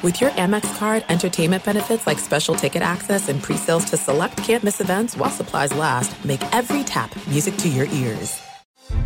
With your Amex card, entertainment benefits like special ticket access and pre-sales to select campus events while supplies last, make every tap music to your ears.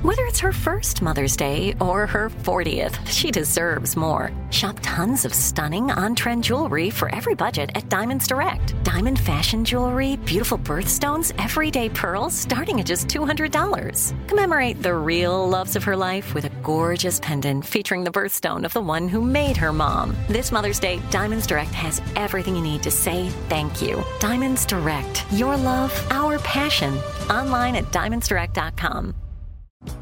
Whether it's her first Mother's Day or her 40th, she deserves more. Shop tons of stunning on trend jewelry for every budget at Diamonds Direct. Diamond fashion jewelry, beautiful birthstones, everyday pearls starting at just $200. Commemorate the real loves of her life with a gorgeous pendant featuring the birthstone of the one who made her mom. This Mother's Day, Diamonds Direct has everything you need to say thank you. Diamonds Direct, your love, our passion. Online at diamondsdirect.com.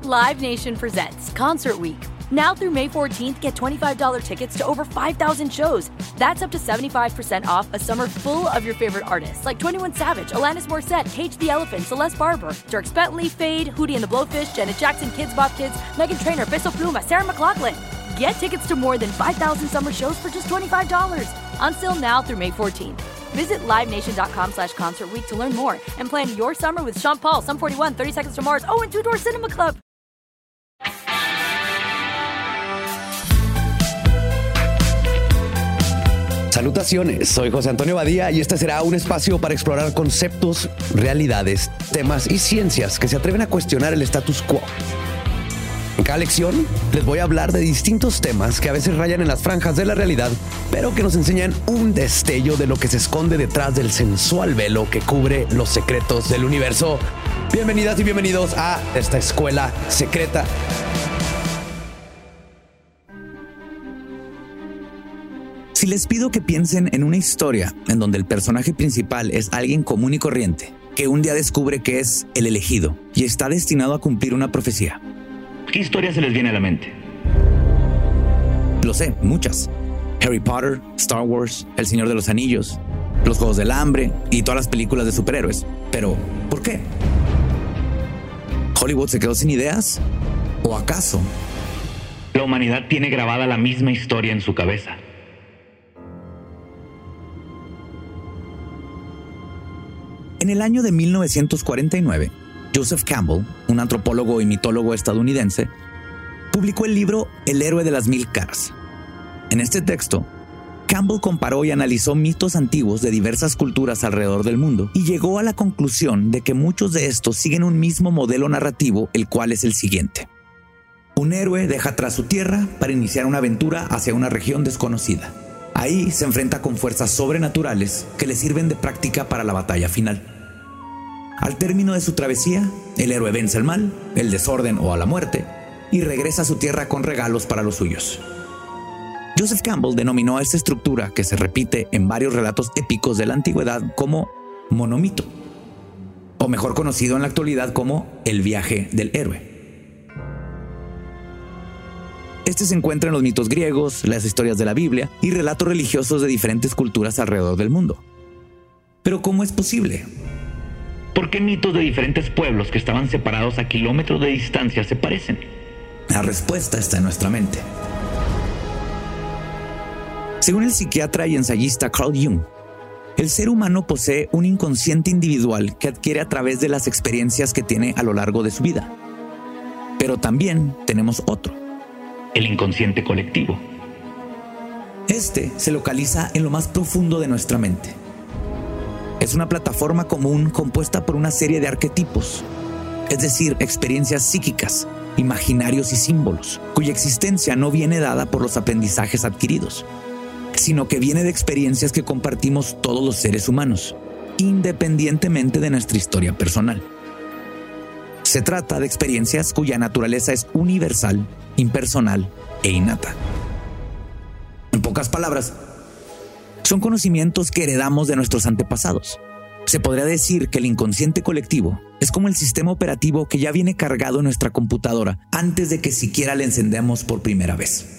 Live Nation presents Concert Week. Now through May 14th, get $25 tickets to over 5,000 shows. That's up to 75% off a summer full of your favorite artists like 21 Savage, Alanis Morissette, Cage the Elephant, Celeste Barber, Dirk Bentley, Fade, Hootie and the Blowfish, Janet Jackson, Kids Bop Kids, Megan Trainor, Bissell Pluma, Sarah McLaughlin. Get tickets to more than 5,000 summer shows for just $25. On sale now through May 14th. Visit LiveNation.com slash Concert to learn more and plan your summer with Sean Paul, Sum 41, 30 Seconds to Mars, oh, and Two Door Cinema Club. Salutaciones, soy José Antonio Badía y este será un espacio para explorar conceptos, realidades, temas y ciencias que se atreven a cuestionar el status quo. En cada lección les voy a hablar de distintos temas que a veces rayan en las franjas de la realidad, pero que nos enseñan un destello de lo que se esconde detrás del sensual velo que cubre los secretos del universo. Bienvenidas y bienvenidos a esta escuela secreta. Si les pido que piensen en una historia en donde el personaje principal es alguien común y corriente, que un día descubre que es el elegido y está destinado a cumplir una profecía. ¿Qué historia se les viene a la mente? Lo sé, muchas. Harry Potter, Star Wars, El Señor de los Anillos, Los Juegos del Hambre y todas las películas de superhéroes. Pero, ¿por qué? ¿Hollywood se quedó sin ideas? ¿O acaso? La humanidad tiene grabada la misma historia en su cabeza. En el año de 1949, Joseph Campbell, un antropólogo y mitólogo estadounidense, publicó el libro El héroe de las mil caras. En este texto, Campbell comparó y analizó mitos antiguos de diversas culturas alrededor del mundo y llegó a la conclusión de que muchos de estos siguen un mismo modelo narrativo, el cual es el siguiente. Un héroe deja atrás su tierra para iniciar una aventura hacia una región desconocida. Ahí se enfrenta con fuerzas sobrenaturales que le sirven de práctica para la batalla final. Al término de su travesía, el héroe vence el mal, el desorden o a la muerte y regresa a su tierra con regalos para los suyos. Joseph Campbell denominó a esta estructura que se repite en varios relatos épicos de la antigüedad como monomito, o mejor conocido en la actualidad como el viaje del héroe. Este se encuentra en los mitos griegos, las historias de la Biblia y relatos religiosos de diferentes culturas alrededor del mundo. Pero ¿cómo es posible? ¿Por qué mitos de diferentes pueblos que estaban separados a kilómetros de distancia se parecen? La respuesta está en nuestra mente. Según el psiquiatra y ensayista Carl Jung, el ser humano posee un inconsciente individual que adquiere a través de las experiencias que tiene a lo largo de su vida. Pero también tenemos otro. El inconsciente colectivo. Este se localiza en lo más profundo de nuestra mente. Es una plataforma común compuesta por una serie de arquetipos, es decir, experiencias psíquicas, imaginarios y símbolos, cuya existencia no viene dada por los aprendizajes adquiridos, sino que viene de experiencias que compartimos todos los seres humanos, independientemente de nuestra historia personal. Se trata de experiencias cuya naturaleza es universal, impersonal e innata. En pocas palabras, son conocimientos que heredamos de nuestros antepasados. Se podría decir que el inconsciente colectivo es como el sistema operativo que ya viene cargado en nuestra computadora antes de que siquiera le encendemos por primera vez.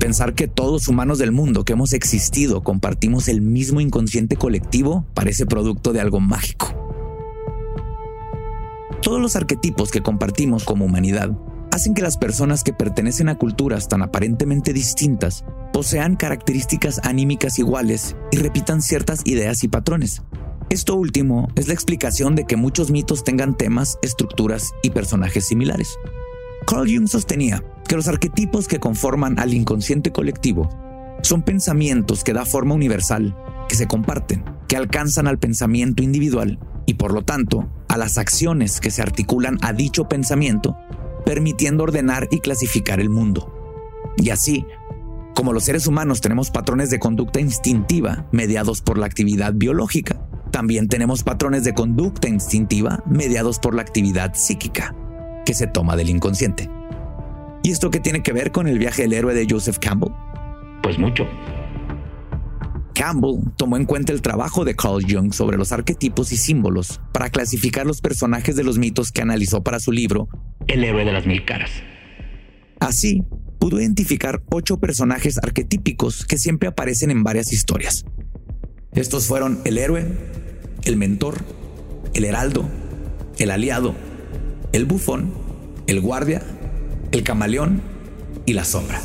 Pensar que todos humanos del mundo que hemos existido compartimos el mismo inconsciente colectivo parece producto de algo mágico. Todos los arquetipos que compartimos como humanidad hacen que las personas que pertenecen a culturas tan aparentemente distintas posean características anímicas iguales y repitan ciertas ideas y patrones. Esto último es la explicación de que muchos mitos tengan temas, estructuras y personajes similares. Carl Jung sostenía que los arquetipos que conforman al inconsciente colectivo son pensamientos que da forma universal, que se comparten, que alcanzan al pensamiento individual y por lo tanto a las acciones que se articulan a dicho pensamiento, permitiendo ordenar y clasificar el mundo. Y así, como los seres humanos tenemos patrones de conducta instintiva mediados por la actividad biológica, también tenemos patrones de conducta instintiva mediados por la actividad psíquica, que se toma del inconsciente. ¿Y esto qué tiene que ver con el viaje del héroe de Joseph Campbell? Pues mucho. Campbell tomó en cuenta el trabajo de Carl Jung sobre los arquetipos y símbolos para clasificar los personajes de los mitos que analizó para su libro El héroe de las mil caras. Así, pudo identificar ocho personajes arquetípicos que siempre aparecen en varias historias. Estos fueron el héroe, el mentor, el heraldo, el aliado, el bufón, el guardia, el camaleón y la sombra.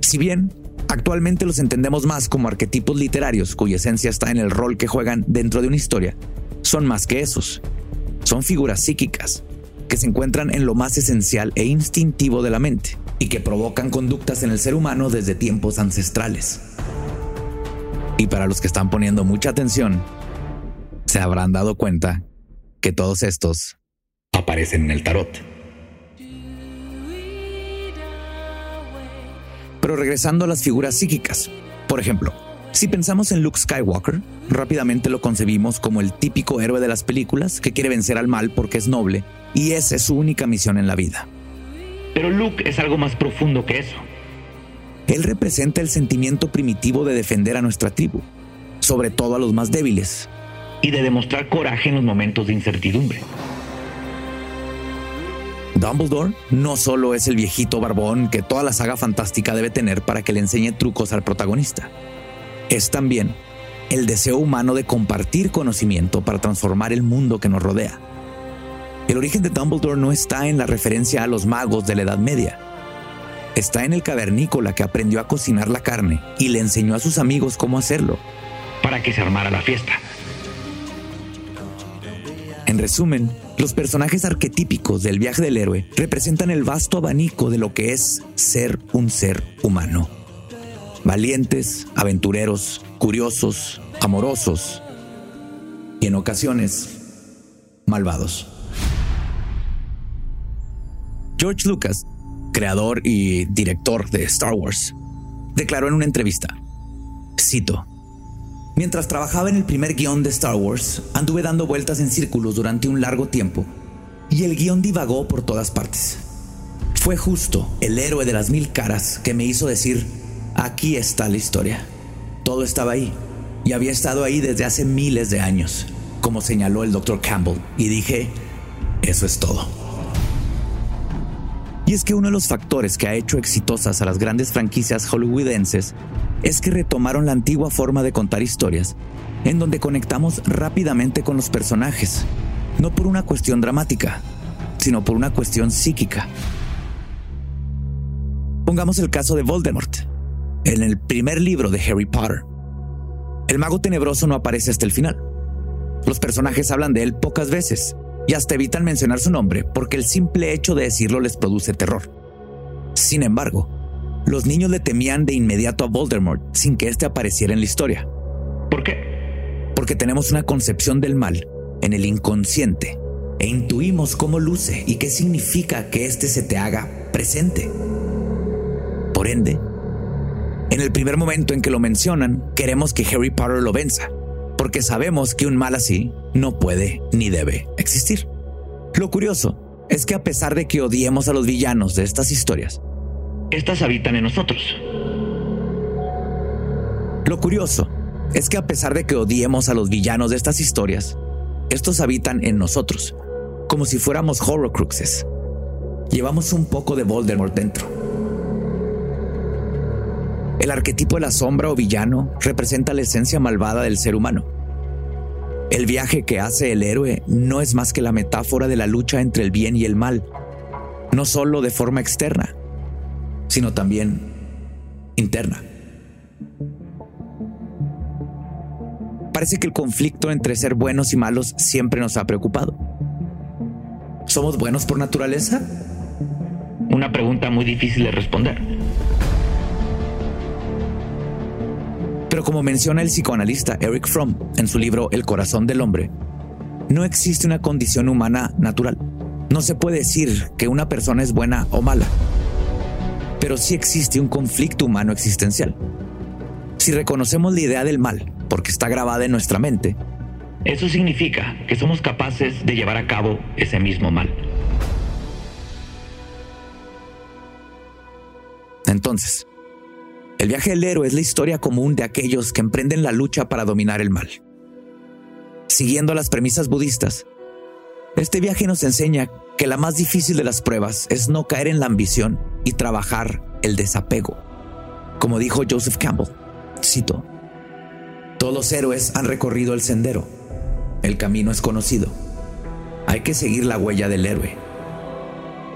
Si bien actualmente los entendemos más como arquetipos literarios cuya esencia está en el rol que juegan dentro de una historia, son más que esos. Son figuras psíquicas que se encuentran en lo más esencial e instintivo de la mente y que provocan conductas en el ser humano desde tiempos ancestrales. Y para los que están poniendo mucha atención, se habrán dado cuenta que todos estos aparecen en el tarot. Pero regresando a las figuras psíquicas, por ejemplo, si pensamos en Luke Skywalker, rápidamente lo concebimos como el típico héroe de las películas que quiere vencer al mal porque es noble y esa es su única misión en la vida. Pero Luke es algo más profundo que eso. Él representa el sentimiento primitivo de defender a nuestra tribu, sobre todo a los más débiles. Y de demostrar coraje en los momentos de incertidumbre. Dumbledore no solo es el viejito barbón que toda la saga fantástica debe tener para que le enseñe trucos al protagonista. Es también el deseo humano de compartir conocimiento para transformar el mundo que nos rodea. El origen de Dumbledore no está en la referencia a los magos de la Edad Media. Está en el cavernícola que aprendió a cocinar la carne y le enseñó a sus amigos cómo hacerlo. Para que se armara la fiesta. En resumen, los personajes arquetípicos del viaje del héroe representan el vasto abanico de lo que es ser un ser humano. Valientes, aventureros, curiosos, amorosos y en ocasiones malvados. George Lucas, creador y director de Star Wars, declaró en una entrevista, cito, Mientras trabajaba en el primer guion de Star Wars, anduve dando vueltas en círculos durante un largo tiempo y el guion divagó por todas partes. Fue justo el héroe de las mil caras que me hizo decir, aquí está la historia. Todo estaba ahí y había estado ahí desde hace miles de años, como señaló el Dr. Campbell, y dije, eso es todo. Y es que uno de los factores que ha hecho exitosas a las grandes franquicias hollywoodenses es que retomaron la antigua forma de contar historias, en donde conectamos rápidamente con los personajes, no por una cuestión dramática, sino por una cuestión psíquica. Pongamos el caso de Voldemort, en el primer libro de Harry Potter. El mago tenebroso no aparece hasta el final. Los personajes hablan de él pocas veces y hasta evitan mencionar su nombre porque el simple hecho de decirlo les produce terror. Sin embargo, los niños le temían de inmediato a Voldemort sin que éste apareciera en la historia. ¿Por qué? Porque tenemos una concepción del mal en el inconsciente e intuimos cómo luce y qué significa que éste se te haga presente. Por ende, en el primer momento en que lo mencionan, queremos que Harry Potter lo venza, porque sabemos que un mal así no puede ni debe existir. Lo curioso es que a pesar de que odiemos a los villanos de estas historias, estas habitan en nosotros. Lo curioso es que a pesar de que odiemos a los villanos de estas historias, estos habitan en nosotros, como si fuéramos horrocruxes. Llevamos un poco de Voldemort dentro. El arquetipo de la sombra o villano representa la esencia malvada del ser humano. El viaje que hace el héroe no es más que la metáfora de la lucha entre el bien y el mal, no solo de forma externa, sino también interna. Parece que el conflicto entre ser buenos y malos siempre nos ha preocupado. ¿Somos buenos por naturaleza Una pregunta muy difícil de responder. Pero como menciona el psicoanalista Eric Fromm en su libro El corazón del hombre, no existe una condición humana natural. No se puede decir que una persona es buena o mala, pero sí existe un conflicto humano existencial. Si reconocemos la idea del mal, porque está grabada en nuestra mente, eso significa que somos capaces de llevar a cabo ese mismo mal. Entonces, el viaje del héroe es la historia común de aquellos que emprenden la lucha para dominar el mal. Siguiendo las premisas budistas, este viaje nos enseña que la más difícil de las pruebas es no caer en la ambición y trabajar el desapego. Como dijo Joseph Campbell, cito, Todos los héroes han recorrido el sendero, el camino es conocido, hay que seguir la huella del héroe.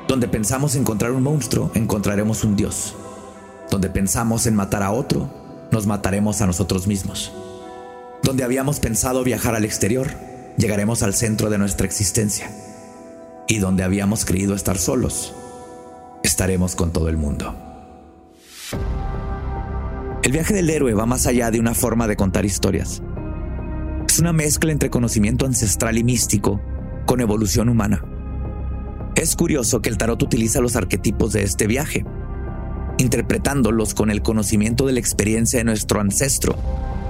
Donde pensamos encontrar un monstruo, encontraremos un dios. Donde pensamos en matar a otro, nos mataremos a nosotros mismos. Donde habíamos pensado viajar al exterior, llegaremos al centro de nuestra existencia. Y donde habíamos creído estar solos, estaremos con todo el mundo. El viaje del héroe va más allá de una forma de contar historias. Es una mezcla entre conocimiento ancestral y místico con evolución humana. Es curioso que el tarot utiliza los arquetipos de este viaje, interpretándolos con el conocimiento de la experiencia de nuestro ancestro,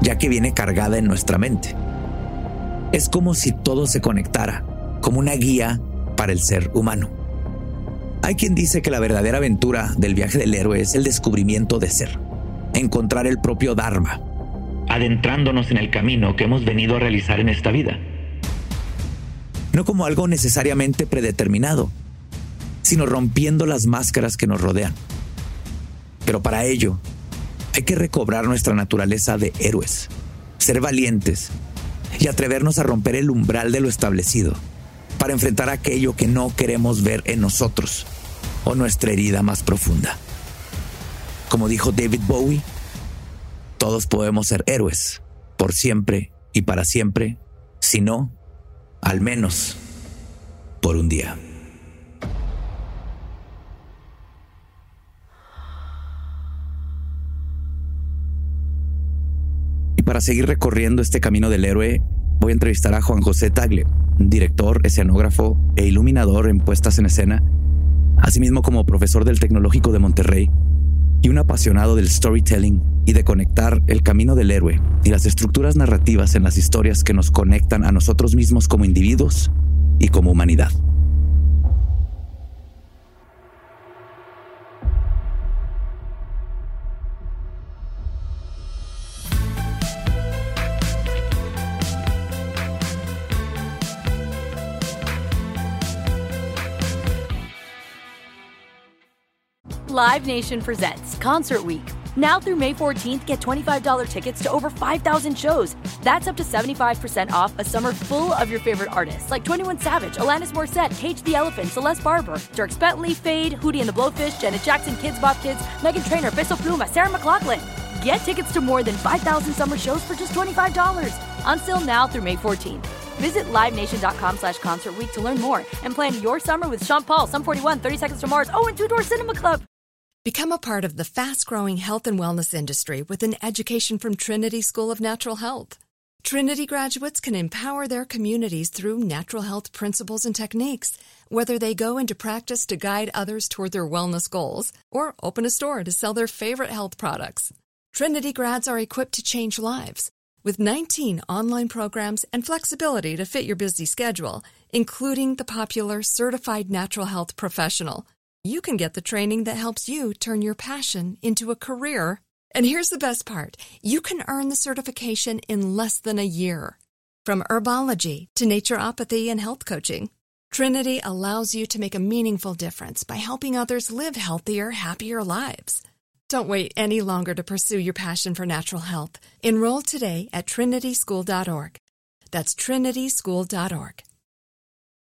ya que viene cargada en nuestra mente. Es como si todo se conectara, como una guía para el ser humano. Hay quien dice que la verdadera aventura del viaje del héroe es el descubrimiento de ser, encontrar el propio Dharma. Adentrándonos en el camino que hemos venido a realizar en esta vida. No como algo necesariamente predeterminado, sino rompiendo las máscaras que nos rodean. Pero para ello, hay que recobrar nuestra naturaleza de héroes, ser valientes y atrevernos a romper el umbral de lo establecido para enfrentar aquello que no queremos ver en nosotros o nuestra herida más profunda. Como dijo David Bowie, todos podemos ser héroes por siempre y para siempre, si no, al menos por un día. Para seguir recorriendo este camino del héroe, voy a entrevistar a Juan José Tagle, director, escenógrafo e iluminador en puestas en escena, asimismo como profesor del Tecnológico de Monterrey y un apasionado del storytelling y de conectar el camino del héroe y las estructuras narrativas en las historias que nos conectan a nosotros mismos como individuos y como humanidad. Live Nation presents Concert Week. Now through May 14th, get $25 tickets to over 5,000 shows. That's up to 75% off a summer full of your favorite artists like 21 Savage, Alanis Morissette, Cage the Elephant, Celeste Barber, Dirk Bentley, Fade, Hootie and the Blowfish, Janet Jackson, Kids Bop Kids, Megan Trainor, Bissell Pluma, Sarah McLaughlin. Get tickets to more than 5,000 summer shows for just $25. Until now through May 14th. Visit LiveNation.com slash Concert Week to learn more and plan your summer with Sean Paul, Sum 41, 30 Seconds to Mars, oh, and Two Door Cinema Club. Become a part of the fast growing health and wellness industry with an education from Trinity School of Natural Health. Trinity graduates can empower their communities through natural health principles and techniques, whether they go into practice to guide others toward their wellness goals or open a store to sell their favorite health products. Trinity grads are equipped to change lives with 19 online programs and flexibility to fit your busy schedule, including the popular Certified Natural Health Professional you can get the training that helps you turn your passion into a career. And here's the best part you can earn the certification in less than a year. From herbology to naturopathy and health coaching, Trinity allows you to make a meaningful difference by helping others live healthier, happier lives. Don't wait any longer to pursue your passion for natural health. Enroll today at trinityschool.org. That's trinityschool.org.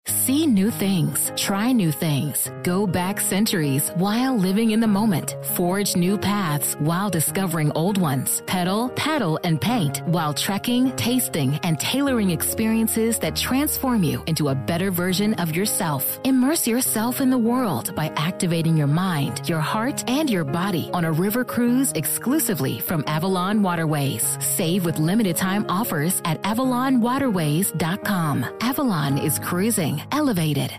See new things, try new things, go back centuries while living in the moment, forge new paths while discovering old ones, pedal, paddle, and paint while trekking, tasting, and tailoring experiences that transform you into a better version of yourself. Immerse yourself in the world by activating your mind, your heart, and your body on a river cruise exclusively from Avalon Waterways. Save with limited time offers at AvalonWaterways.com. Avalon is cruising elevated.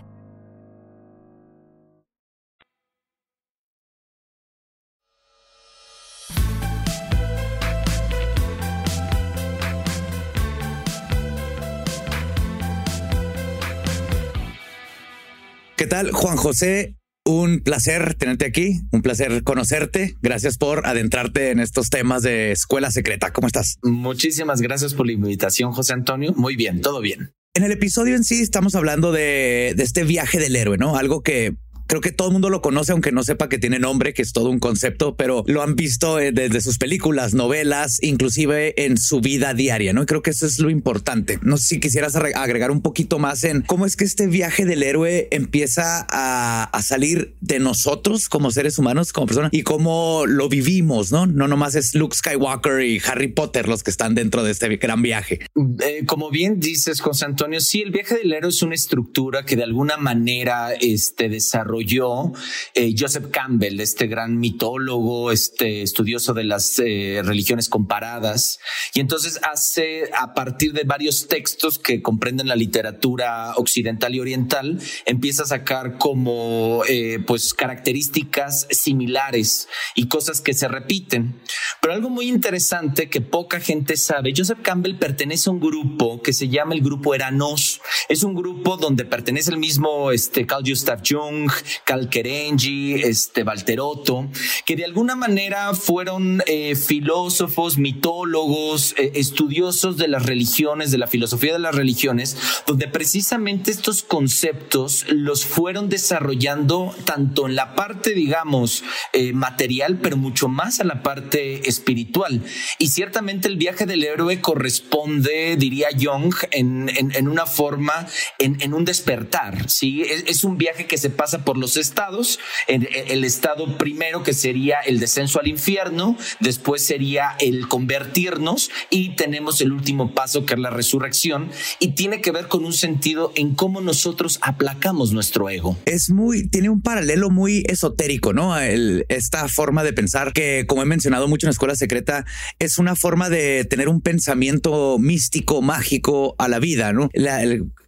¿Qué tal, Juan José? Un placer tenerte aquí, un placer conocerte. Gracias por adentrarte en estos temas de escuela secreta. ¿Cómo estás? Muchísimas gracias por la invitación, José Antonio. Muy bien, todo bien. En el episodio en sí estamos hablando de, este viaje del héroe, ¿no? Algo que creo que todo el mundo lo conoce, aunque no sepa que tiene nombre, que es todo un concepto, pero lo han visto eh, desde sus películas, novelas, inclusive en su vida diaria, ¿no? Y creo que eso es lo importante. No sé si quisieras agregar un poquito más en cómo es que este viaje del héroe empieza a, salir de nosotros como seres humanos, como personas, y cómo lo vivimos, ¿no? No nomás es Luke Skywalker y Harry Potter los que están dentro de este gran viaje. Eh, como bien dices, José Antonio, sí, el viaje del héroe es una estructura que de alguna manera este, desarrolla yo, eh, Joseph Campbell, este gran mitólogo, este estudioso de las eh, religiones comparadas. Y entonces hace, a partir de varios textos que comprenden la literatura occidental y oriental, empieza a sacar como eh, pues características similares y cosas que se repiten. Pero algo muy interesante que poca gente sabe, Joseph Campbell pertenece a un grupo que se llama el grupo Eranos. Es un grupo donde pertenece el mismo este, Carl Gustav Jung, Calquerengi, este Valterotto, que de alguna manera fueron eh, filósofos, mitólogos, eh, estudiosos de las religiones, de la filosofía de las religiones, donde precisamente estos conceptos los fueron desarrollando tanto en la parte, digamos, eh, material, pero mucho más a la parte espiritual. Y ciertamente el viaje del héroe corresponde, diría Jung, en, una forma, en, un despertar, ¿sí? Es, es un viaje que se pasa por los estados. El, estado primero que sería el descenso al infierno, después sería el convertirnos y tenemos el último paso que es la resurrección y tiene que ver con un sentido en cómo nosotros aplacamos nuestro ego. Es muy, tiene un paralelo muy esotérico, ¿no? esta forma de pensar que, como he mencionado mucho en la escuela secreta, es una forma de tener un pensamiento místico, mágico a la vida, ¿no?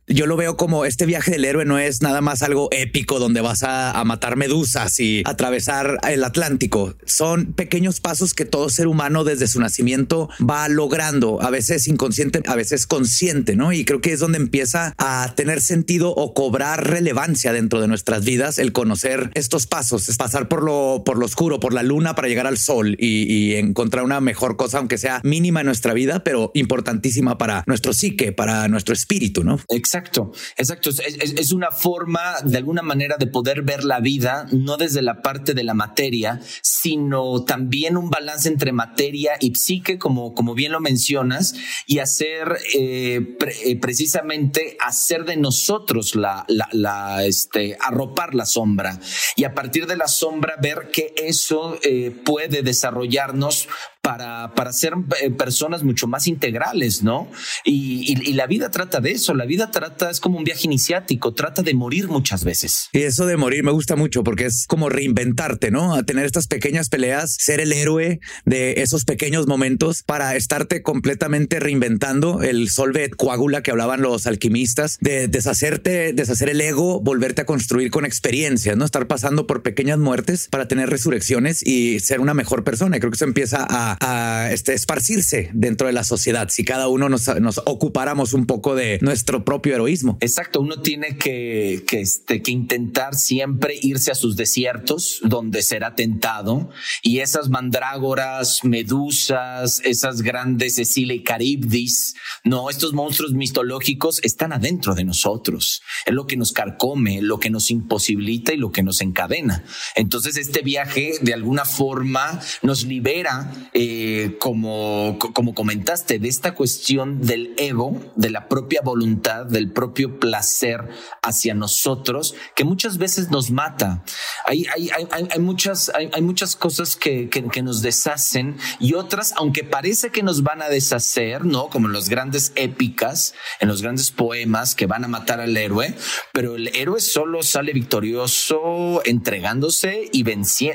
Yo lo veo como este viaje del héroe no es nada más algo épico donde vas a, matar medusas y atravesar el Atlántico. Son pequeños pasos que todo ser humano desde su nacimiento va logrando, a veces inconsciente, a veces consciente, ¿no? Y creo que es donde empieza a tener sentido o cobrar relevancia dentro de nuestras vidas el conocer estos pasos, es pasar por lo, por lo oscuro, por la luna para llegar al sol y, encontrar una mejor cosa, aunque sea mínima en nuestra vida, pero importantísima para nuestro psique, para nuestro espíritu, ¿no? Exacto. Es, una forma de alguna manera de poder ver la vida, no desde la parte de la materia, sino también un balance entre materia y psique, como, como bien lo mencionas, y hacer eh, eh, precisamente hacer de nosotros la, la, este, arropar la sombra y a partir de la sombra ver que eso eh, puede desarrollarnos para, para ser eh, personas mucho más integrales, ¿no? Y, y, la vida trata de eso, la vida trata, es como un viaje iniciático, trata de morir muchas veces. Y eso de morir me gusta mucho porque es como reinventarte, ¿no? A tener estas pequeñas peleas, ser el héroe de esos pequeños momentos para estarte completamente reinventando el solvet coagula que hablaban los alquimistas, de deshacerte, deshacer el ego, volverte a construir con experiencias, ¿no? Estar pasando por pequeñas muertes para tener resurrecciones y ser una mejor persona. Y creo que eso empieza a a, este, esparcirse dentro de la sociedad si cada uno nos, ocupáramos un poco de nuestro propio heroísmo. Exacto, uno tiene que, que, este, intentar siempre irse a sus desiertos donde será tentado y esas mandrágoras, medusas, esas grandes Cecilia y Caribdis, no, estos monstruos mitológicos están adentro de nosotros. Es lo que nos carcome, lo que nos imposibilita y lo que nos encadena. Entonces este viaje de alguna forma nos libera eh, como, como comentaste, de esta cuestión del ego, de la propia voluntad, del propio placer hacia nosotros, que muchas veces nos mata. Hay, hay, hay, hay muchas, hay, muchas cosas que, que, nos deshacen y otras, aunque parece que nos van a deshacer, ¿no? Como en las grandes épicas, en los grandes poemas que van a matar al héroe, pero el héroe solo sale victorioso entregándose y,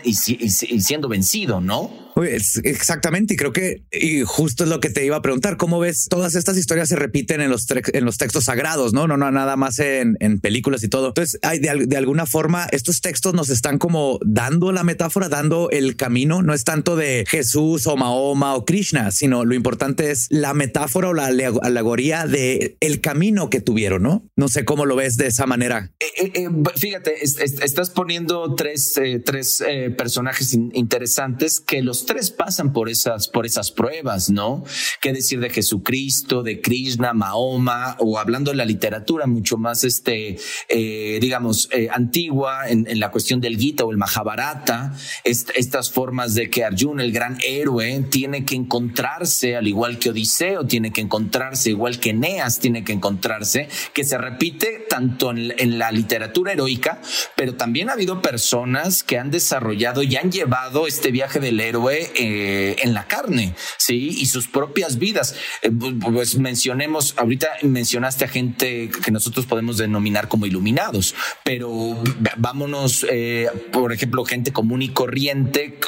y siendo vencido, ¿no? Exactamente, y creo que y justo es lo que te iba a preguntar, ¿cómo ves? Todas estas historias se repiten en los, en los textos sagrados, ¿no? No, no, nada más en, en películas y todo. Entonces, hay de, alguna forma, estos textos nos están como dando la metáfora, dando el camino, no es tanto de Jesús o Mahoma o Krishna, sino lo importante es la metáfora o la alegoría de el camino que tuvieron, ¿no? No sé cómo lo ves de esa manera. Eh, eh, eh, fíjate, es, es, estás poniendo tres, eh, tres personajes in interesantes que los tres pasan por esas, por esas pruebas, ¿no? ¿Qué decir de Jesucristo, de Krishna, Mahoma, o hablando de la literatura mucho más, este, eh, digamos, eh, antigua en, en, la cuestión del Gita o el Mahabharata, est estas formas de que Arjuna, el gran héroe, tiene que encontrarse, al igual que Odiseo, tiene que encontrarse, igual que Eneas tiene que encontrarse, que se repite tanto en, en la literatura heroica, pero también ha habido personas que han desarrollado y han llevado este viaje del héroe eh, en la carne, sí, y sus propias vidas. Eh, pues mencionemos, ahorita mencionaste a gente que nosotros podemos denominar como iluminados, pero vámonos, eh, por ejemplo, gente común y corriente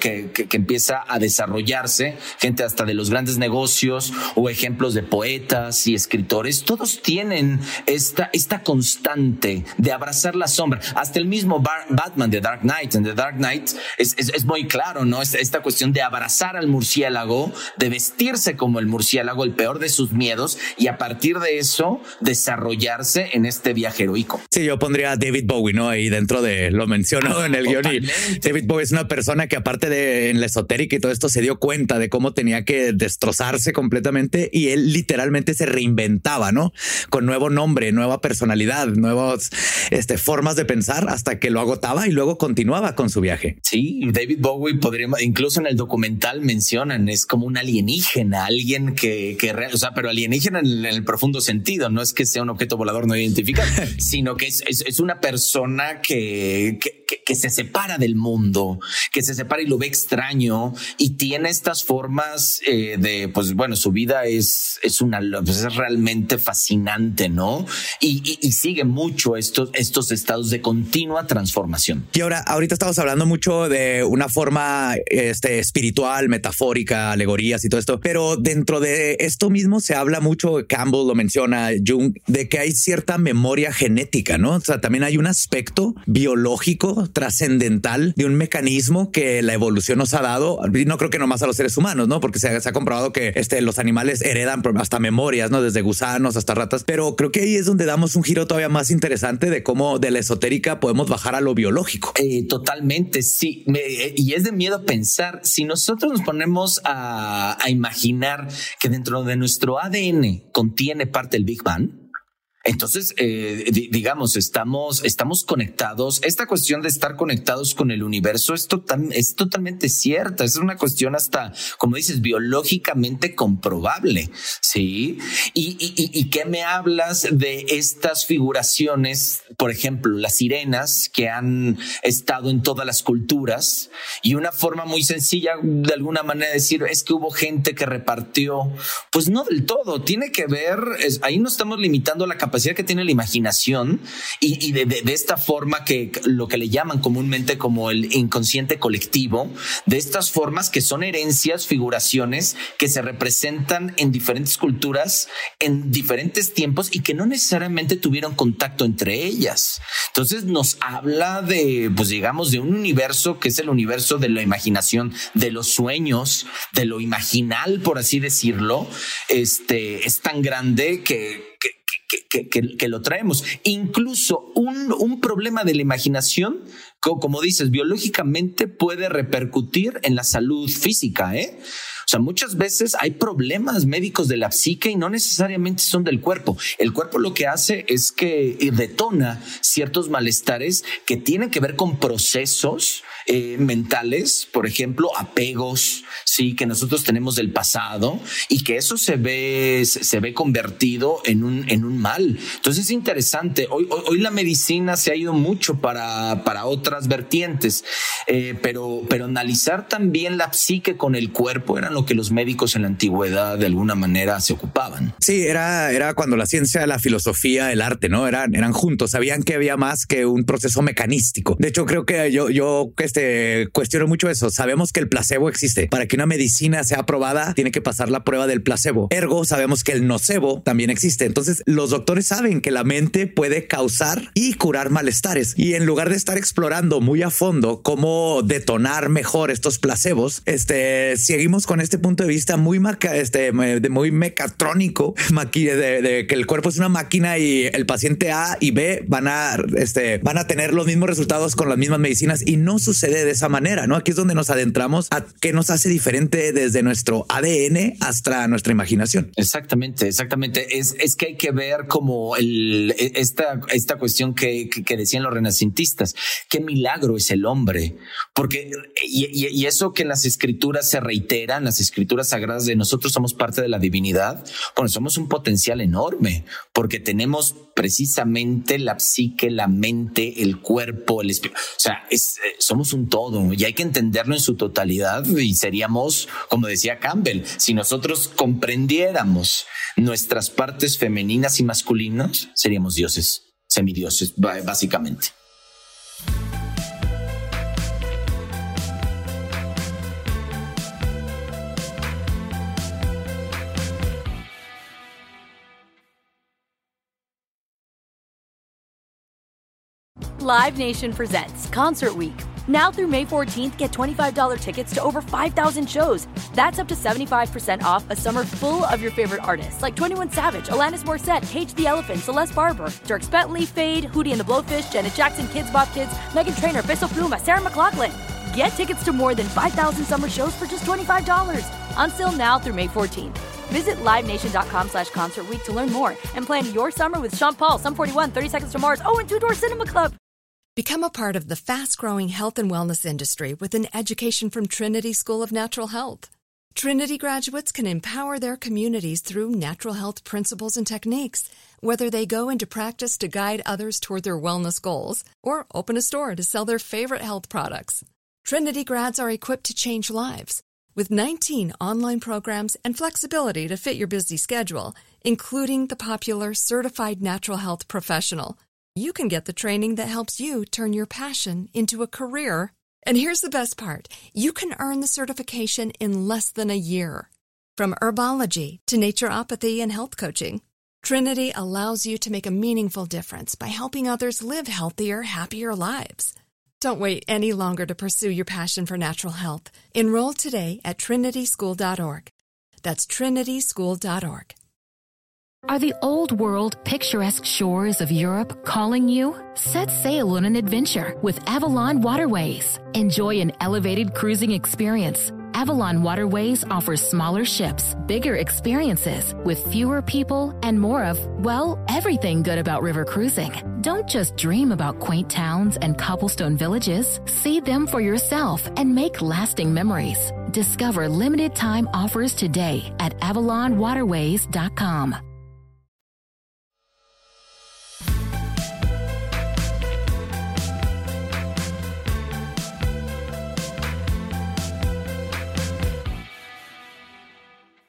que, que, empieza a desarrollarse, gente hasta de los grandes negocios o ejemplos de poetas y escritores, todos tienen esta, esta constante de abrazar la sombra. Hasta el mismo Batman de Dark Knight, en The Dark Knight es, es, es muy claro, ¿no? Cuestión de abrazar al murciélago, de vestirse como el murciélago, el peor de sus miedos, y a partir de eso desarrollarse en este viaje heroico. Sí, yo pondría a David Bowie, ¿no? Ahí dentro de, lo menciono en el guion. David Bowie es una persona que aparte de en la esotérica y todo esto se dio cuenta de cómo tenía que destrozarse completamente y él literalmente se reinventaba, ¿no? Con nuevo nombre, nueva personalidad, nuevas este, formas de pensar hasta que lo agotaba y luego continuaba con su viaje. Sí, David Bowie podría, incluso en el documental mencionan, es como un alienígena, alguien que, que o sea, pero alienígena en el, en el, profundo sentido, no es que sea un objeto volador no identificado, sino que es, es, es una persona que, que, que, se separa del mundo, que se separa y lo ve extraño y tiene estas formas eh, de, pues bueno, su vida es, es una, pues es realmente fascinante, ¿no? Y, y, y sigue mucho estos, estos estados de continua transformación. Y ahora, ahorita estamos hablando mucho de una forma este, espiritual, metafórica, alegorías y todo esto. Pero dentro de esto mismo se habla mucho, Campbell lo menciona, Jung, de que hay cierta memoria genética, ¿no? O sea, también hay un aspecto biológico trascendental de un mecanismo que la evolución nos ha dado. No creo que nomás a los seres humanos, ¿no? Porque se ha, comprobado que este, los animales heredan hasta memorias, ¿no? Desde gusanos hasta ratas. Pero creo que ahí es donde damos un giro todavía más interesante de cómo de la esotérica podemos bajar a lo biológico. Eh, totalmente, sí. Me, y es de miedo pensar, si nosotros nos ponemos a imaginar que dentro de nuestro ADN contiene parte del Big Bang, entonces, eh, digamos, estamos, estamos conectados. Esta cuestión de estar conectados con el universo es, total, es totalmente cierta. Es una cuestión hasta, como dices, biológicamente comprobable. Sí. Y, y, y qué me hablas de estas figuraciones, por ejemplo, las sirenas que han estado en todas las culturas y una forma muy sencilla de alguna manera de decir es que hubo gente que repartió, pues no del todo. Tiene que ver, es, ahí no estamos limitando la capacidad capacidad que tiene la imaginación y, de, esta forma que lo que le llaman comúnmente como el inconsciente colectivo, de estas formas que son herencias, figuraciones que se representan en diferentes culturas, en diferentes tiempos y que no necesariamente tuvieron contacto entre ellas. Entonces nos habla de, pues de un universo que es el universo de la imaginación, de los sueños, de lo imaginal, por así decirlo, este es tan grande que que, que, lo traemos. Incluso un, un problema de la imaginación, como, dices, biológicamente puede repercutir en la salud física, ¿eh? O sea, muchas veces hay problemas médicos de la psique y no necesariamente son del cuerpo. El cuerpo lo que hace es que detona ciertos malestares que tienen que ver con procesos eh, mentales, por ejemplo, apegos, sí, que nosotros tenemos del pasado y que eso se ve, se ve convertido en un, en un mal. Entonces es interesante. Hoy, hoy, la medicina se ha ido mucho para, para otras vertientes, eh, pero, pero analizar también la psique con el cuerpo era lo que los médicos en la antigüedad de alguna manera se ocupaban. Sí, era, era cuando la ciencia, la filosofía, el arte, ¿no? Eran, eran juntos. Sabían que había más que un proceso mecanístico. De hecho, creo que yo, yo este, cuestiono mucho eso. Sabemos que el placebo existe. Para que una medicina sea aprobada, tiene que pasar la prueba del placebo. Ergo, sabemos que el nocebo también existe. Entonces, los doctores saben que la mente puede causar y curar malestares. Y en lugar de estar explorando muy a fondo cómo detonar mejor estos placebos, este, seguimos con este punto de vista muy, este, muy mecatrónico, de, que el cuerpo es una máquina y el paciente A y B van a, este, van a tener los mismos resultados con las mismas medicinas y no sucede de esa manera, ¿no? Aquí es donde nos adentramos a qué nos hace diferente desde nuestro ADN hasta nuestra imaginación. Exactamente, exactamente. Es, es que hay que ver como el, esta, esta cuestión que, que, decían los renacentistas, qué milagro es el hombre, porque y, eso que en las escrituras se reiteran, las escrituras sagradas de nosotros somos parte de la divinidad, bueno, somos un potencial enorme, porque tenemos precisamente la psique, la mente, el cuerpo, el espíritu. O sea, eh, somos un todo y hay que entenderlo en su totalidad y seríamos, como decía Campbell, si nosotros comprendiéramos nuestras partes femeninas y masculinas, seríamos dioses, semidioses, básicamente. Live Nation presents Concert Week. Now through May 14th, get $25 tickets to over 5,000 shows. That's up to 75% off a summer full of your favorite artists like 21 Savage, Alanis Morissette, Cage the Elephant, Celeste Barber, Dirk Bentley, Fade, Hootie and the Blowfish, Janet Jackson, Kids Bop Kids, Megan Trainor, Bissell Pluma, Sarah McLaughlin. Get tickets to more than 5,000 summer shows for just $25. Until now through May 14th. Visit LiveNation.com slash Concert to learn more and plan your summer with Sean Paul, Sum 41, 30 Seconds to Mars, oh, and Two Door Cinema Club. Become a part of the fast growing health and wellness industry with an education from Trinity School of Natural Health. Trinity graduates can empower their communities through natural health principles and techniques, whether they go into practice to guide others toward their wellness goals or open a store to sell their favorite health products. Trinity grads are equipped to change lives. With 19 online programs and flexibility to fit your busy schedule, including the popular Certified Natural Health Professional you can get the training that helps you turn your passion into a career. And here's the best part you can earn the certification in less than a year. From herbology to naturopathy and health coaching, Trinity allows you to make a meaningful difference by helping others live healthier, happier lives. Don't wait any longer to pursue your passion for natural health. Enroll today at trinityschool.org. That's trinityschool.org. Are the old world, picturesque shores of Europe calling you? Set sail on an adventure with Avalon Waterways. Enjoy an elevated cruising experience. Avalon Waterways offers smaller ships, bigger experiences, with fewer people and more of, well, everything good about river cruising. Don't just dream about quaint towns and cobblestone villages. See them for yourself and make lasting memories. Discover limited time offers today at AvalonWaterways.com.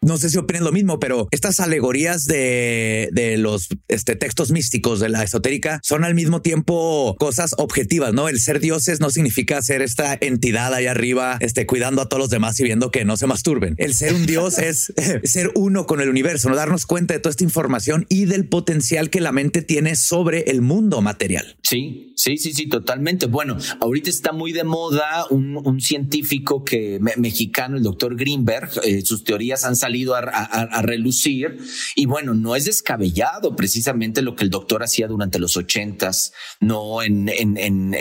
no sé si opinen lo mismo, pero estas alegorías de, de los este, textos místicos de la esotérica son al mismo tiempo cosas objetivas, ¿no? El ser dioses no significa ser esta entidad ahí arriba, este, cuidando a todos los demás y viendo que no se masturben. El ser un dios es ser uno con el universo, no darnos cuenta de toda esta información y del potencial que la mente tiene sobre el mundo material. Sí, sí, sí, sí, totalmente. Bueno, ahorita está muy de moda un, un científico que mexicano, el doctor Greenberg, eh, sus teorías han salido a, relucir. Y bueno, no es descabellado precisamente lo que el doctor hacía durante los ochentas, no en, en, en,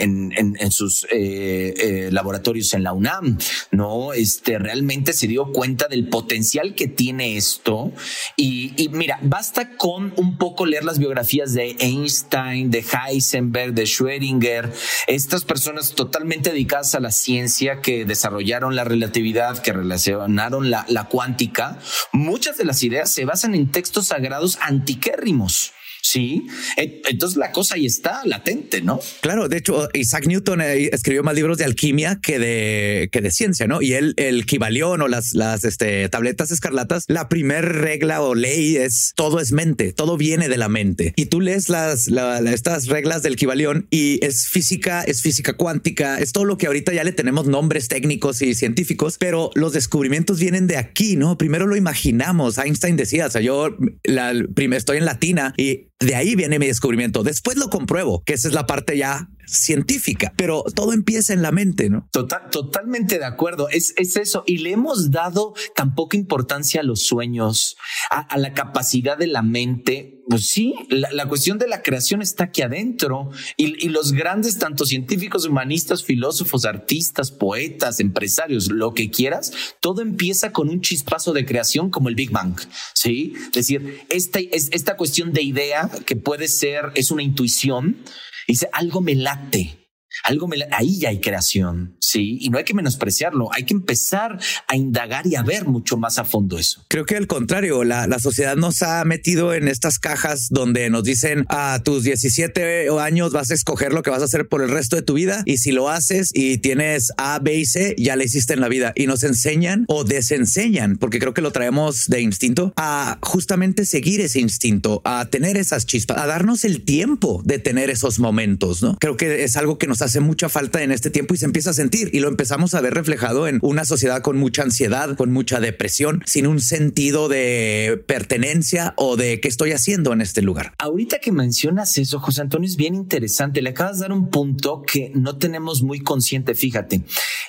en sus eh, eh, laboratorios en la UNAM, no, este realmente se dio cuenta del potencial que tiene esto. Y, y mira, basta con un poco leer las biografías de Einstein, de Heisenberg, de Schrödinger, estas personas totalmente dedicadas a la ciencia que desarrollaron la relatividad, que relacionaron la, la cuántica, muchas de las ideas se basan en textos sagrados antiquérrimos. Sí, entonces la cosa ahí está latente, ¿no? Claro, de hecho, Isaac Newton eh, escribió más libros de alquimia que de, que de ciencia, ¿no? Y él, el Kibalión o las, las este, tabletas escarlatas, la primera regla o ley es todo es mente, todo viene de la mente. Y tú lees las, estas reglas del Kibalión y es física, es física cuántica, es todo lo que ahorita ya le tenemos nombres técnicos y científicos, pero los descubrimientos vienen de aquí, ¿no? Primero lo imaginamos. Einstein decía, o sea, yo la, estoy en latina y de ahí viene mi descubrimiento. Después lo compruebo, que esa es la parte ya científica, pero todo empieza en la mente, ¿no? Total, totalmente de acuerdo. Es, es eso. Y le hemos dado tan poca importancia a los sueños, a, la capacidad de la mente. Pues sí, la, cuestión de la creación está aquí adentro y, los grandes, tanto científicos, humanistas, filósofos, artistas, poetas, empresarios, lo que quieras, todo empieza con un chispazo de creación como el Big Bang. Sí, es decir, esta, es, esta cuestión de idea que puede ser, es una intuición Dice, algo me late. Algo ahí ya hay creación, sí, y no hay que menospreciarlo, hay que empezar a indagar y a ver mucho más a fondo eso. Creo que al contrario, la, la sociedad nos ha metido en estas cajas donde nos dicen a tus 17 años vas a escoger lo que vas a hacer por el resto de tu vida y si lo haces y tienes A, B y C, ya le hiciste en la vida y nos enseñan o desenseñan, porque creo que lo traemos de instinto, a justamente seguir ese instinto, a tener esas chispas, a darnos el tiempo de tener esos momentos, ¿no? Creo que es algo que nos hace mucha falta en este tiempo y se empieza a sentir y lo empezamos a ver reflejado en una sociedad con mucha ansiedad, con mucha depresión, sin un sentido de pertenencia o de qué estoy haciendo en este lugar. Ahorita que mencionas eso, José Antonio, es bien interesante. Le acabas de dar un punto que no tenemos muy consciente. Fíjate,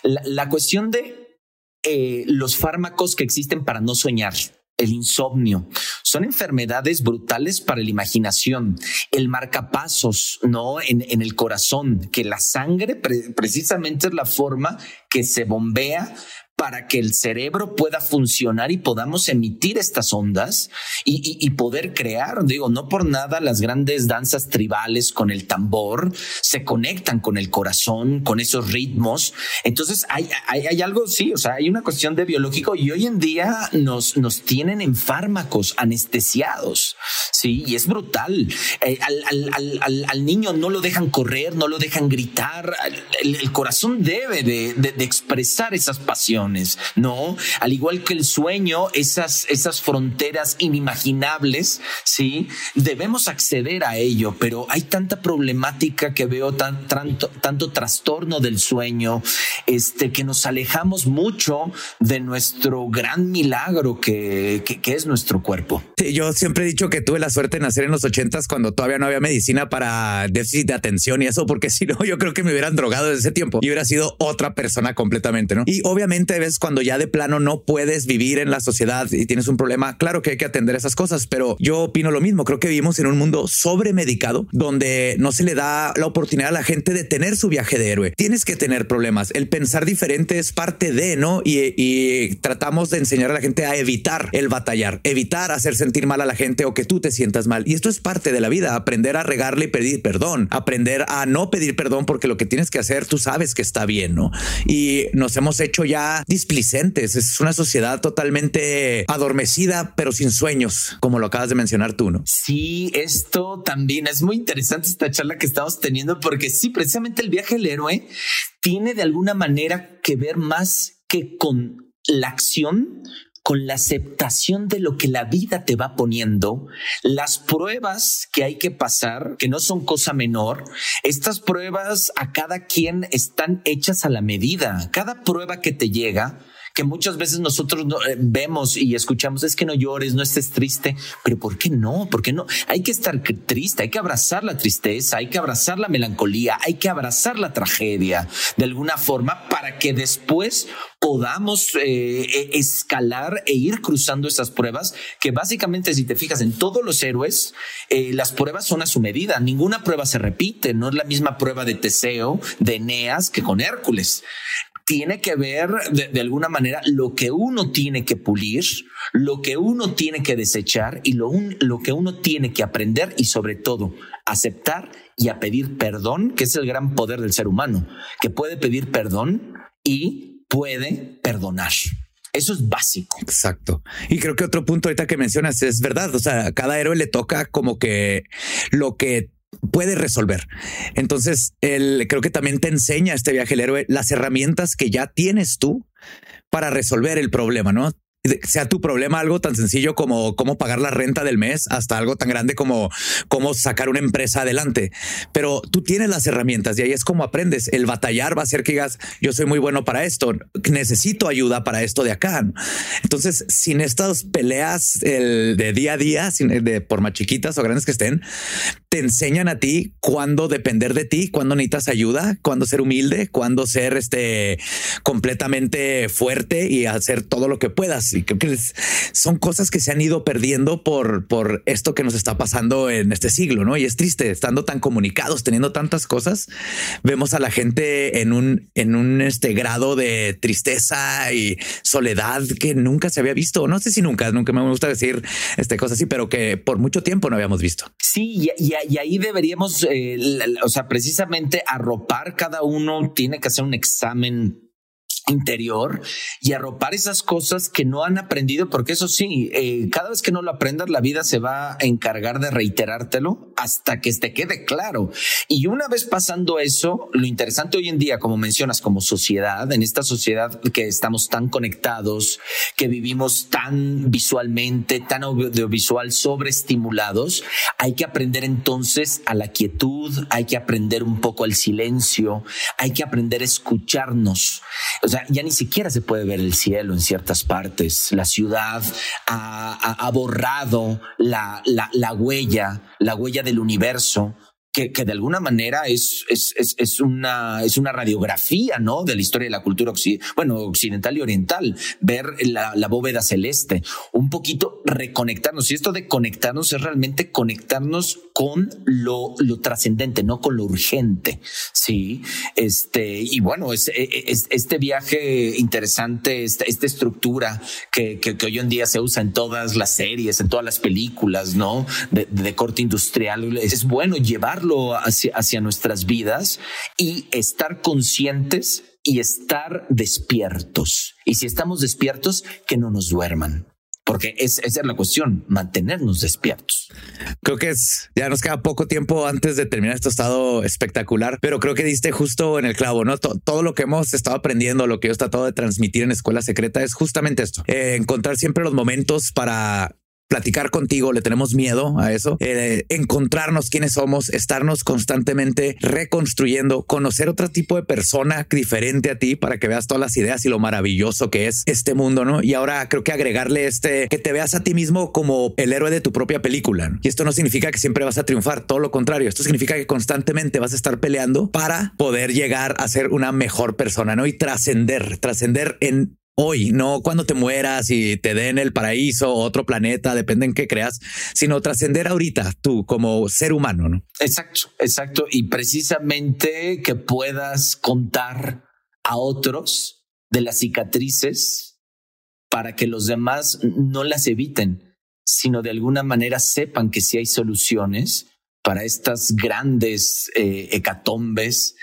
la, cuestión de eh, los fármacos que existen para no soñar el insomnio. Son enfermedades brutales para la imaginación. El marcapasos, ¿no? En, el corazón, que la sangre precisamente es la forma que se bombea para que el cerebro pueda funcionar y podamos emitir estas ondas y, poder crear. Digo, no por nada las grandes danzas tribales con el tambor se conectan con el corazón, con esos ritmos. Entonces hay, hay, algo, sí, o sea, hay una cuestión de biológico y hoy en día nos, nos tienen en fármacos anestesiados. Sí, y es brutal. Eh, al, niño no lo dejan correr, no lo dejan gritar. El, corazón debe de expresar esas pasiones ¿no? Al igual que el sueño, esas, esas fronteras inimaginables, ¿sí? Debemos acceder a ello, pero hay tanta problemática que veo, tan, tanto, tanto trastorno del sueño, este, que nos alejamos mucho de nuestro gran milagro que, que, es nuestro cuerpo. yo siempre he dicho que tuve la suerte de nacer en los ochentas cuando todavía no había medicina para déficit de atención y eso, porque si no, yo creo que me hubieran drogado desde ese tiempo y hubiera sido otra persona completamente, ¿no? Y obviamente veces cuando ya de plano no puedes vivir en la sociedad y tienes un problema, claro que hay que atender esas cosas, pero yo opino lo mismo. Creo que vivimos en un mundo sobremedicado donde no se le da la oportunidad a la gente de tener su viaje de héroe. Tienes que tener problemas. El pensar diferente es parte de, ¿no? Y, y tratamos de enseñar a la gente a evitar el batallar, evitar hacer sentir mal a la gente o que tú te sientas mal. Y esto es parte de la vida, aprender a regarle y pedir perdón, aprender a no pedir perdón porque lo que tienes que hacer tú sabes que está bien, ¿no? Y nos hemos hecho ya displicentes. Es una sociedad totalmente adormecida, pero sin sueños, como lo acabas de mencionar tú, ¿no? Sí, esto también es muy interesante esta charla que estamos teniendo, porque sí, precisamente el viaje del héroe tiene de alguna manera que ver más que con la acción, con la aceptación de lo que la vida te va poniendo, las pruebas que hay que pasar, que no son cosa menor, estas pruebas a cada quien están hechas a la medida. Cada prueba que te llega que muchas veces nosotros eh, vemos y escuchamos es que no llores, no estés triste, pero ¿por qué no? ¿Por qué no? Hay que estar triste, hay que abrazar la tristeza, hay que abrazar la melancolía, hay que abrazar la tragedia de alguna forma para que después podamos eh, e, escalar e ir cruzando esas pruebas que básicamente si te fijas en todos los héroes eh, las pruebas son a su medida ninguna prueba se repite no es la misma prueba de Teseo de Eneas que con Hércules tiene que ver de, alguna manera lo que uno tiene que pulir, lo que uno tiene que desechar y lo, lo que uno tiene que aprender y sobre todo aceptar y a pedir perdón, que es el gran poder del ser humano, que puede pedir perdón y puede perdonar. Eso es básico. Exacto. Y creo que otro punto ahorita que mencionas es verdad. O sea, a cada héroe le toca como que lo que puede resolver. Entonces, él creo que también te enseña este viaje el héroe las herramientas que ya tienes tú para resolver el problema, ¿no? Sea tu problema algo tan sencillo como cómo pagar la renta del mes hasta algo tan grande como cómo sacar una empresa adelante. Pero tú tienes las herramientas y ahí es como aprendes. El batallar va a ser que digas, yo soy muy bueno para esto, necesito ayuda para esto de acá. Entonces, sin estas peleas el de día a día, de por más chiquitas o grandes que estén, te enseñan a ti cuándo depender de ti, cuándo necesitas ayuda, cuándo ser humilde, cuándo ser este completamente fuerte y hacer todo lo que puedas. Y creo que son cosas que se han ido perdiendo por, por esto que nos está pasando en este siglo, ¿no? Y es triste, estando tan comunicados, teniendo tantas cosas, vemos a la gente en un, en un este grado de tristeza y soledad que nunca se había visto. No sé si nunca, nunca me gusta decir este cosas así, pero que por mucho tiempo no habíamos visto. Sí, y, ahí deberíamos, eh, o sea, precisamente arropar cada uno tiene que hacer un examen interior y arropar esas cosas que no han aprendido, porque eso sí, eh, cada vez que no lo aprendas, la vida se va a encargar de reiterártelo hasta que te quede claro. Y una vez pasando eso, lo interesante hoy en día, como mencionas, como sociedad, en esta sociedad que estamos tan conectados, que vivimos tan visualmente, tan audiovisual, sobreestimulados, hay que aprender entonces a la quietud, hay que aprender un poco al silencio, hay que aprender a escucharnos. O sea, ya ni siquiera se puede ver el cielo en ciertas partes. La ciudad ha, borrado la, la, la huella, la huella del universo que, de alguna manera es, es, es, una, es una radiografía, ¿no? De la historia de la cultura occidental, bueno, occidental y oriental, ver la, la, bóveda celeste, un poquito reconectarnos. Y esto de conectarnos es realmente conectarnos con lo, lo trascendente, no con lo urgente. Sí. Este, y bueno, es, es este viaje interesante, esta, esta estructura que, que, hoy en día se usa en todas las series, en todas las películas, ¿no? De, de corte industrial. Es bueno llevarlo hacia, nuestras vidas y estar conscientes y estar despiertos. Y si estamos despiertos, que no nos duerman porque es, esa es la cuestión, mantenernos despiertos. Creo que es, ya nos queda poco tiempo antes de terminar este estado espectacular, pero creo que diste justo en el clavo, ¿no? todo lo que hemos estado aprendiendo, lo que yo he tratado de transmitir en Escuela Secreta es justamente esto, eh, encontrar siempre los momentos para platicar contigo, le tenemos miedo a eso, eh, encontrarnos quiénes somos, estarnos constantemente reconstruyendo, conocer otro tipo de persona diferente a ti para que veas todas las ideas y lo maravilloso que es este mundo, ¿no? Y ahora creo que agregarle este, que te veas a ti mismo como el héroe de tu propia película. Y esto no significa que siempre vas a triunfar, todo lo contrario, esto significa que constantemente vas a estar peleando para poder llegar a ser una mejor persona, ¿no? Y trascender, trascender en hoy, no cuando te mueras y te den el paraíso otro planeta, depende en qué creas, sino trascender ahorita tú como ser humano, ¿no? Exacto, exacto. Y precisamente que puedas contar a otros de las cicatrices para que los demás no las eviten, sino de alguna manera sepan que si hay soluciones para estas grandes eh, hecatombes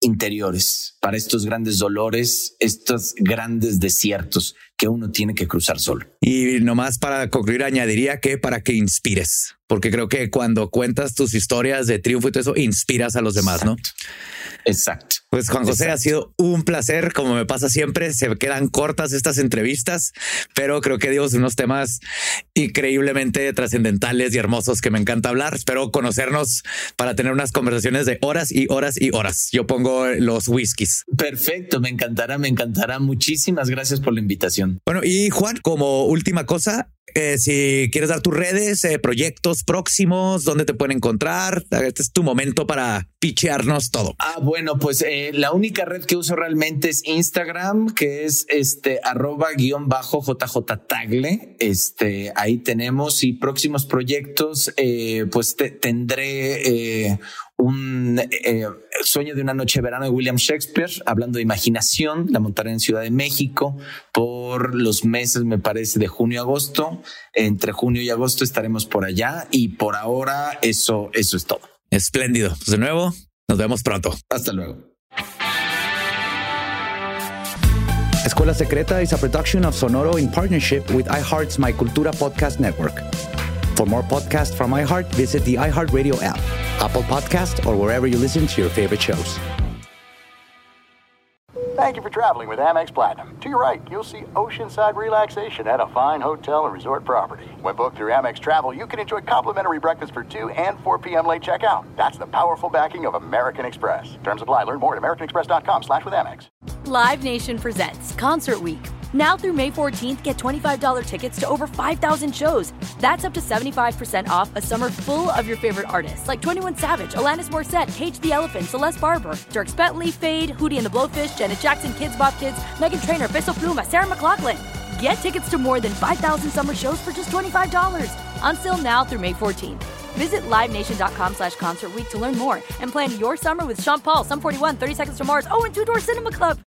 interiores, para estos grandes dolores, estos grandes desiertos que uno tiene que cruzar solo. Y nomás para concluir, añadiría que para que inspires, porque creo que cuando cuentas tus historias de triunfo y todo eso, inspiras a los demás, ¿no? Exacto. Pues Juan José, ha sido un placer, como me pasa siempre, se quedan cortas estas entrevistas, pero creo que dimos unos temas increíblemente trascendentales y hermosos que me encanta hablar. Espero conocernos para tener unas conversaciones de horas y horas y horas. Yo pongo los whiskies. Perfecto, me encantará, me encantará. Muchísimas gracias por la invitación. Bueno, y Juan, como última cosa, eh, si quieres dar tus redes, eh, proyectos próximos, dónde te pueden encontrar. Este es tu momento para pichearnos todo. Ah, bueno, pues eh, la única red que uso realmente es Instagram, que es este arroba guion bajo JJ Tagle. Este ahí tenemos y próximos proyectos, pues te, tendré un Sueño de una noche de verano de William Shakespeare, hablando de imaginación, la montaré en Ciudad de México por los meses, me parece, de junio a agosto. Entre junio y agosto estaremos por allá y por ahora eso, eso es todo. Espléndido. Pues de nuevo, nos vemos pronto. Hasta luego. Escuela Secreta is a production of Sonoro in partnership with iHeart's My Cultura podcast network. For more podcasts from iHeart, visit the iHeartRadio app, Apple Podcast, or wherever you listen to your favorite shows. Thank you for traveling with Amex Platinum. To your right, you'll see oceanside relaxation at a fine hotel and resort property. When booked through Amex Travel, you can enjoy complimentary breakfast for 2 and 4 p.m. late checkout. That's the powerful backing of American Express. Terms apply. Learn more at americanexpress.com slash with Amex. Live Nation presents Concert Week. Now through May 14th, get $25 tickets to over 5,000 shows. That's up to 75% off a summer full of your favorite artists like 21 Savage, Alanis Morissette, Cage the Elephant, Celeste Barber, Dirk Bentley, Fade, Hootie and the Blowfish, Janet Jackson, Kids Bop Kids, Megan Trainor, Peso Pluma, Sarah McLaughlin. Get tickets to more than 5,000 summer shows for just $25. Until now through May 14th. Visit LiveNation.com slash Concert to learn more and plan your summer with Sean Paul, Sum 41, 30 Seconds to Mars, oh, and Two Door Cinema Club.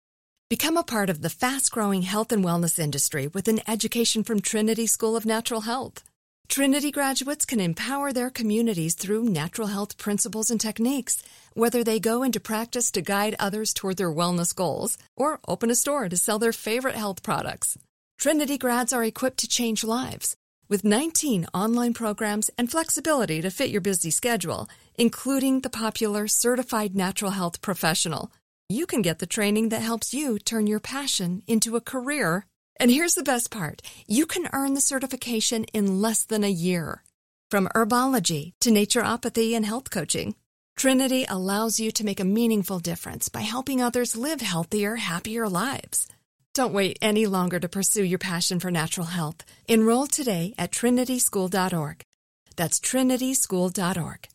Become a part of the fast growing health and wellness industry with an education from Trinity School of Natural Health. Trinity graduates can empower their communities through natural health principles and techniques, whether they go into practice to guide others toward their wellness goals or open a store to sell their favorite health products. Trinity grads are equipped to change lives. With 19 online programs and flexibility to fit your busy schedule, including the popular Certified Natural Health Professional, you can get the training that helps you turn your passion into a career. And here's the best part you can earn the certification in less than a year. From herbology to naturopathy and health coaching, Trinity allows you to make a meaningful difference by helping others live healthier, happier lives. Don't wait any longer to pursue your passion for natural health. Enroll today at trinityschool.org. That's trinityschool.org.